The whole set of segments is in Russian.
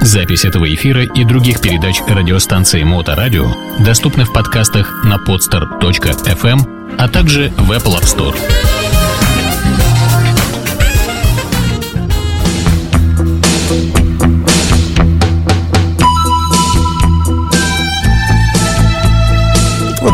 Запись этого эфира и других передач радиостанции Моторадио доступны в подкастах на podster.fm, а также в Apple App Store.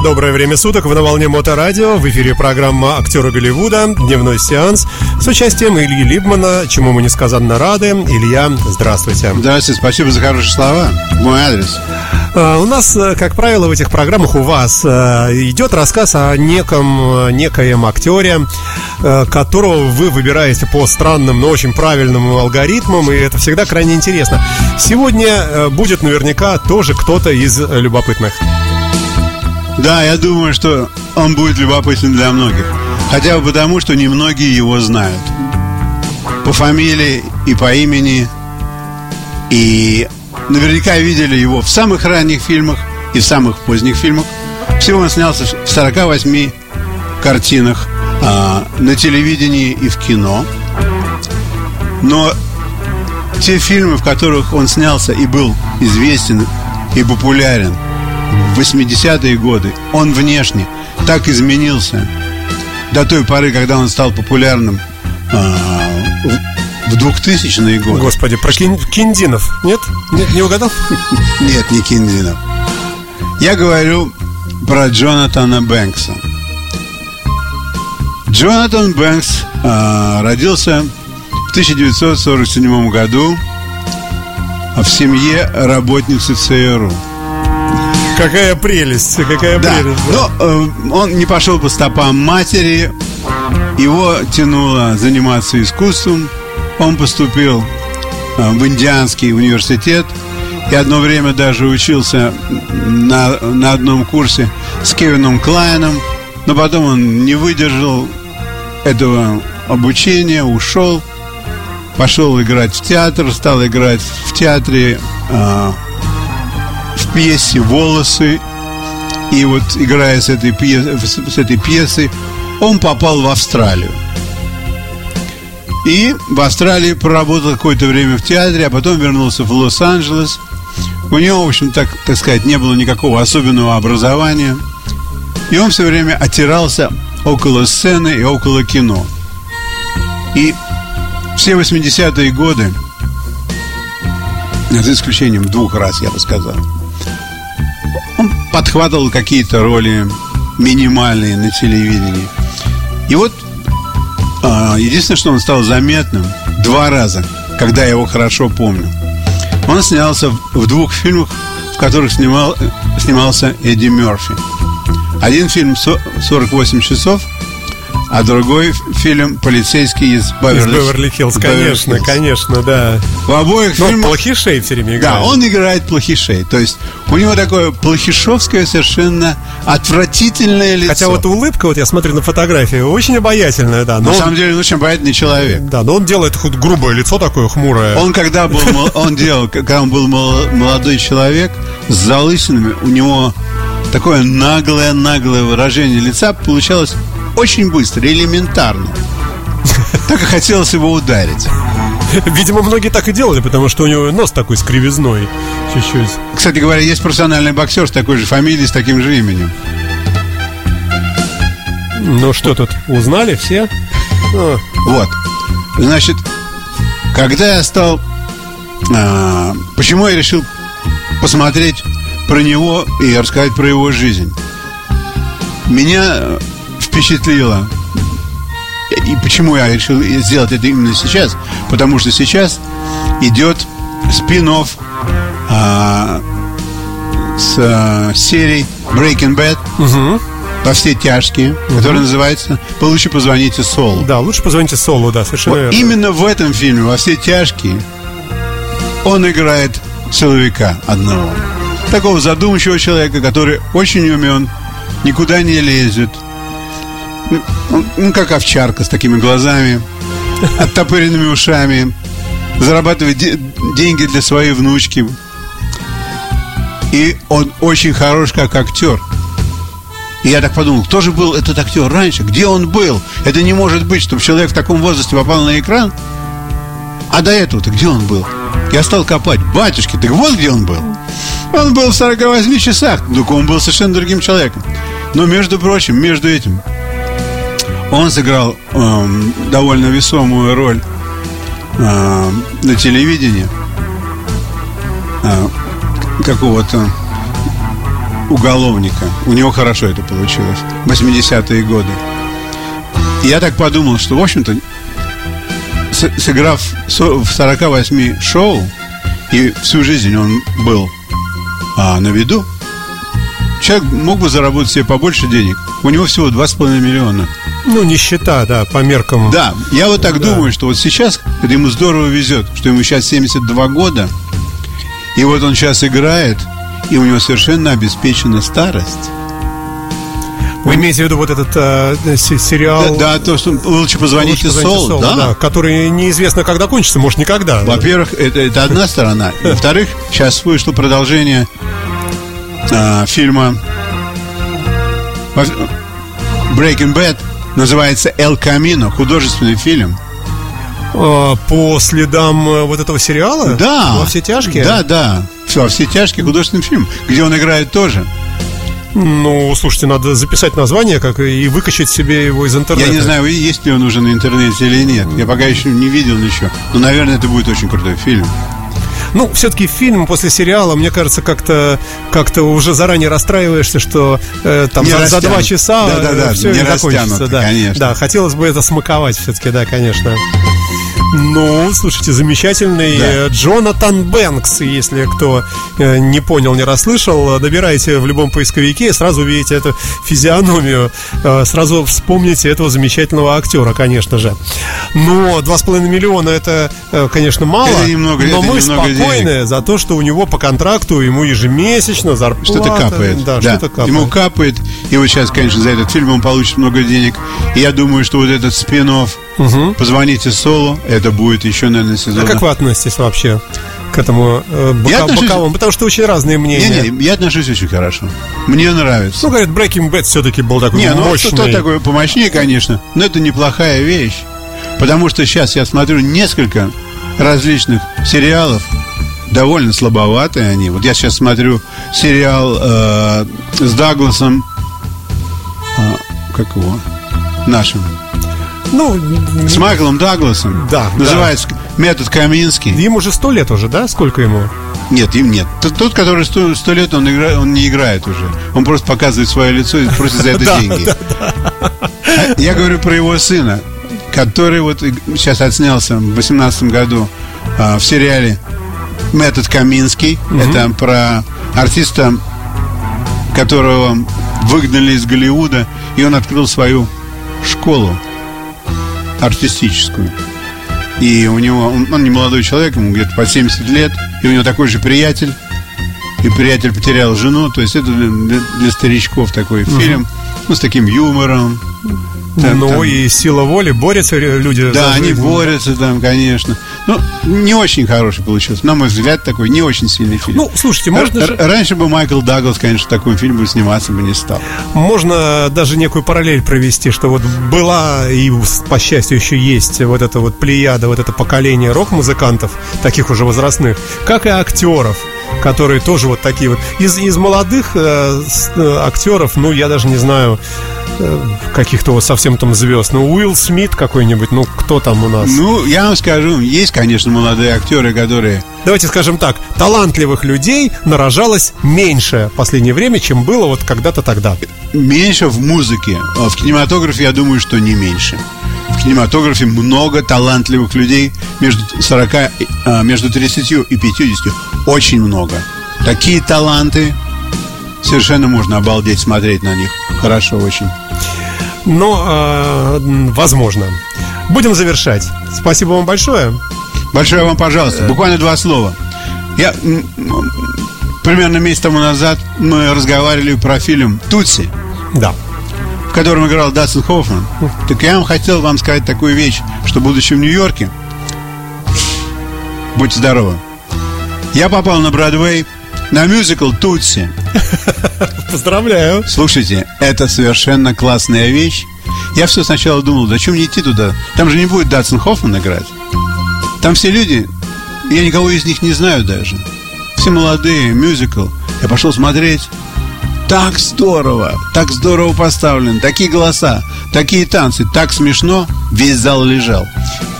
Доброе время суток, в Наволне Моторадио, в эфире программа «Актеры Голливуда», дневной сеанс с участием Ильи Либмана, чему мы несказанно рады. Илья, здравствуйте. Здравствуйте, спасибо за хорошие слова. Мой адрес. А, у нас, э, как правило, в этих программах у вас э, идет рассказ о неком, э, некоем актере, которого вы выбираете по странным, но очень правильным алгоритмам, и это всегда крайне интересно. Сегодня будет наверняка тоже кто-то из любопытных. Да, я думаю, что он будет любопытен для многих. Хотя бы потому, что немногие его знают. По фамилии и по имени. И наверняка видели его в самых ранних фильмах и в самых поздних фильмах. Всего он снялся в 48 картинах а, на телевидении и в кино. Но те фильмы, в которых он снялся и был известен и популярен – в 80-е годы он внешне так изменился до той поры, когда он стал популярным а, в 2000-е годы. Господи, про Кин Киндинов, нет? Нет, не угадал? Нет, не Киндинов. Я говорю про Джонатана Бэнкса. Джонатан Бэнкс а, родился в 1947 году в семье работницы ЦРУ. Какая прелесть, какая да. прелесть. Да. Но э, он не пошел по стопам матери, его тянуло заниматься искусством. Он поступил э, в Индианский университет и одно время даже учился на, на одном курсе с Кевином Клайном, но потом он не выдержал этого обучения, ушел, пошел играть в театр, стал играть в театре э, пьесе «Волосы». И вот играя с этой, пьес, с этой пьесой, он попал в Австралию. И в Австралии проработал какое-то время в театре, а потом вернулся в Лос-Анджелес. У него, в общем, так, так сказать, не было никакого особенного образования. И он все время отирался около сцены и около кино. И все 80-е годы, за исключением двух раз, я бы сказал, подхватывал какие-то роли минимальные на телевидении. И вот а, единственное, что он стал заметным два раза, когда я его хорошо помню. Он снялся в двух фильмах, в которых снимал, снимался Эдди Мерфи. Один фильм «48 часов», а другой фильм «Полицейский из Беверли, из Беверли Хиллз». Конечно, Беверли конечно, да. В обоих Но фильмах... плохишей все время играет. Да, он играет плохишей. То есть у него такое плохишовское совершенно отвратительное лицо. Хотя вот улыбка, вот я смотрю на фотографии, очень обаятельная, да. Но на он... самом деле он очень обаятельный человек. Да, но он делает хоть грубое лицо такое хмурое. Он когда был, он делал, когда он был молодой человек с залысинами, у него такое наглое-наглое выражение лица получалось очень быстро, элементарно. Так и хотелось его ударить. Видимо, многие так и делали, потому что у него нос такой с кривизной чуть-чуть. Кстати говоря, есть профессиональный боксер с такой же фамилией, с таким же именем. Ну что тут, узнали все? А. Вот. Значит, когда я стал... А, почему я решил посмотреть про него и рассказать про его жизнь? Меня впечатлило. И почему я решил сделать это именно сейчас? Потому что сейчас идет спин а, с а, серией Breaking Bad. Угу. Во все тяжкие, угу. который называется «Лучше позвоните Солу». Да, лучше позвоните Солу, да, совершенно вот верно. Именно в этом фильме «Во все тяжкие» он играет силовика одного. Такого задумчивого человека, который очень умен, никуда не лезет – ну, ну, как овчарка с такими глазами, оттопыренными ушами, зарабатывает де- деньги для своей внучки. И он очень хорош как актер. И я так подумал, кто же был этот актер раньше? Где он был? Это не может быть, чтобы человек в таком возрасте попал на экран. А до этого-то где он был? Я стал копать. Батюшки, так вот где он был. Он был в 48 часах. Только он был совершенно другим человеком. Но, между прочим, между этим, он сыграл э, довольно весомую роль э, на телевидении э, какого-то уголовника. У него хорошо это получилось. 80-е годы. И я так подумал, что, в общем-то, сыграв в 48 шоу, и всю жизнь он был а, на виду, человек мог бы заработать себе побольше денег. У него всего 2,5 миллиона. Ну, нищета, да, по меркам. Да, я вот так да. думаю, что вот сейчас это ему здорово везет, что ему сейчас 72 года, и вот он сейчас играет, и у него совершенно обеспечена старость. Вы имеете в виду вот этот э, сериал? Да, да, то, что лучше позвоните лучше Сол, Сол да? да? Который неизвестно, когда кончится, может, никогда. Во-первых, это, это одна сторона. Во-вторых, сейчас вышло продолжение э, фильма Breaking Bad. Называется «Эл Камино», художественный фильм. А, по следам э, вот этого сериала? Да. Во все тяжкие? Да, да. Во все тяжкие художественный фильм, где он играет тоже. Ну, слушайте, надо записать название как и выкачать себе его из интернета. Я не знаю, есть ли он уже на интернете или нет. Я пока еще не видел ничего. Но, наверное, это будет очень крутой фильм. Ну, все-таки фильм после сериала, мне кажется, как-то как-то уже заранее расстраиваешься, что э, там за, за два часа да, да, да, все не, не закончится. Да, конечно. да, хотелось бы это смаковать все-таки, да, конечно. Ну, слушайте, замечательный да. Джонатан Бэнкс, если кто э, не понял, не расслышал, набирайте в любом поисковике, сразу увидите эту физиономию, э, сразу вспомните этого замечательного актера, конечно же. Но 2,5 миллиона это, э, конечно, мало, это немного, но это мы спокойны денег. за то, что у него по контракту ему ежемесячно зарплата. Что-то капает. Да, да. что-то капает. Ему капает, и вот сейчас, конечно, за этот фильм он получит много денег. И я думаю, что вот этот спин угу. «Позвоните Солу», это будет еще, наверное, сезон. А как вы относитесь вообще к этому э, бока, я отношусь... боковому? Потому что очень разные мнения. Не, не, я отношусь очень хорошо. Мне нравится. Ну, говорят, Breaking Bad все-таки был такой не, мощный. ну, что такое помощнее, конечно. Но это неплохая вещь. Потому что сейчас я смотрю несколько различных сериалов, довольно слабоватые они. Вот я сейчас смотрю сериал э, с Дагласом, э, как его, нашим, ну, с Майклом Дагласом. Да. Называется да. «Метод Каминский». Ему уже сто лет уже, да? Сколько ему? Нет, им нет. Тот, который сто лет, он, играет, он не играет уже. Он просто показывает свое лицо и просит за это деньги. А я говорю про его сына, который вот сейчас отснялся в 18 году а, в сериале «Метод Каминский». Это про артиста, которого выгнали из Голливуда, и он открыл свою школу артистическую. И у него, он, он не молодой человек, ему где-то по 70 лет, и у него такой же приятель, и приятель потерял жену, то есть это для, для старичков такой угу. фильм, ну, с таким юмором. Там, ну там. и сила воли, борются люди. Да, они борются там, конечно. Ну, не очень хороший получился. На мой взгляд, такой не очень сильный фильм. Ну, слушайте, можно Р- же... Раньше бы Майкл Даглас, конечно, в таком фильме бы сниматься бы не стал. Можно даже некую параллель провести, что вот была и, по счастью, еще есть вот эта вот плеяда, вот это поколение рок-музыкантов, таких уже возрастных, как и актеров которые тоже вот такие вот. Из, из молодых э, э, актеров, ну, я даже не знаю, каких-то вот совсем там звезд. Ну, Уилл Смит какой-нибудь, ну, кто там у нас? Ну, я вам скажу, есть, конечно, молодые актеры, которые... Давайте скажем так, талантливых людей нарожалось меньше в последнее время, чем было вот когда-то тогда. Меньше в музыке. А в кинематографе, я думаю, что не меньше в кинематографе много талантливых людей между 40, а, между 30 и 50. Очень много. Такие таланты совершенно можно обалдеть смотреть на них. Хорошо очень. Но, э, возможно. Будем завершать. Спасибо вам большое. Большое вам, пожалуйста. Буквально два слова. Я примерно месяц тому назад мы разговаривали про фильм Тутси. Да котором играл Дастин Хоффман. Так я вам хотел вам сказать такую вещь, что будучи в Нью-Йорке, будьте здоровы, я попал на Бродвей на мюзикл Тутси. Поздравляю. Слушайте, это совершенно классная вещь. Я все сначала думал, зачем мне идти туда? Там же не будет Датсон Хоффман играть. Там все люди, я никого из них не знаю даже. Все молодые, мюзикл. Я пошел смотреть. Так здорово, так здорово поставлен, такие голоса, такие танцы, так смешно, весь зал лежал.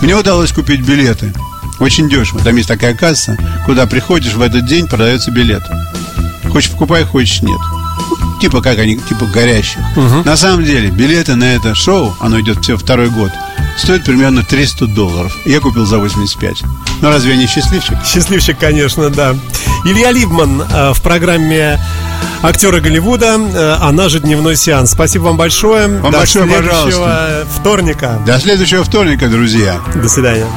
Мне удалось купить билеты. Очень дешево. Там есть такая касса, куда приходишь в этот день, продается билет. Хочешь покупай, хочешь нет. Типа как они, типа горящих. Угу. На самом деле, билеты на это шоу, оно идет все второй год, стоит примерно 300 долларов. Я купил за 85. Ну разве я не счастливчик? Счастливчик, конечно, да. Илья Либман э, в программе актеры Голливуда, э, она же дневной сеанс. Спасибо вам большое. Вам До большое, следующего пожалуйста. вторника. До следующего вторника, друзья. До свидания.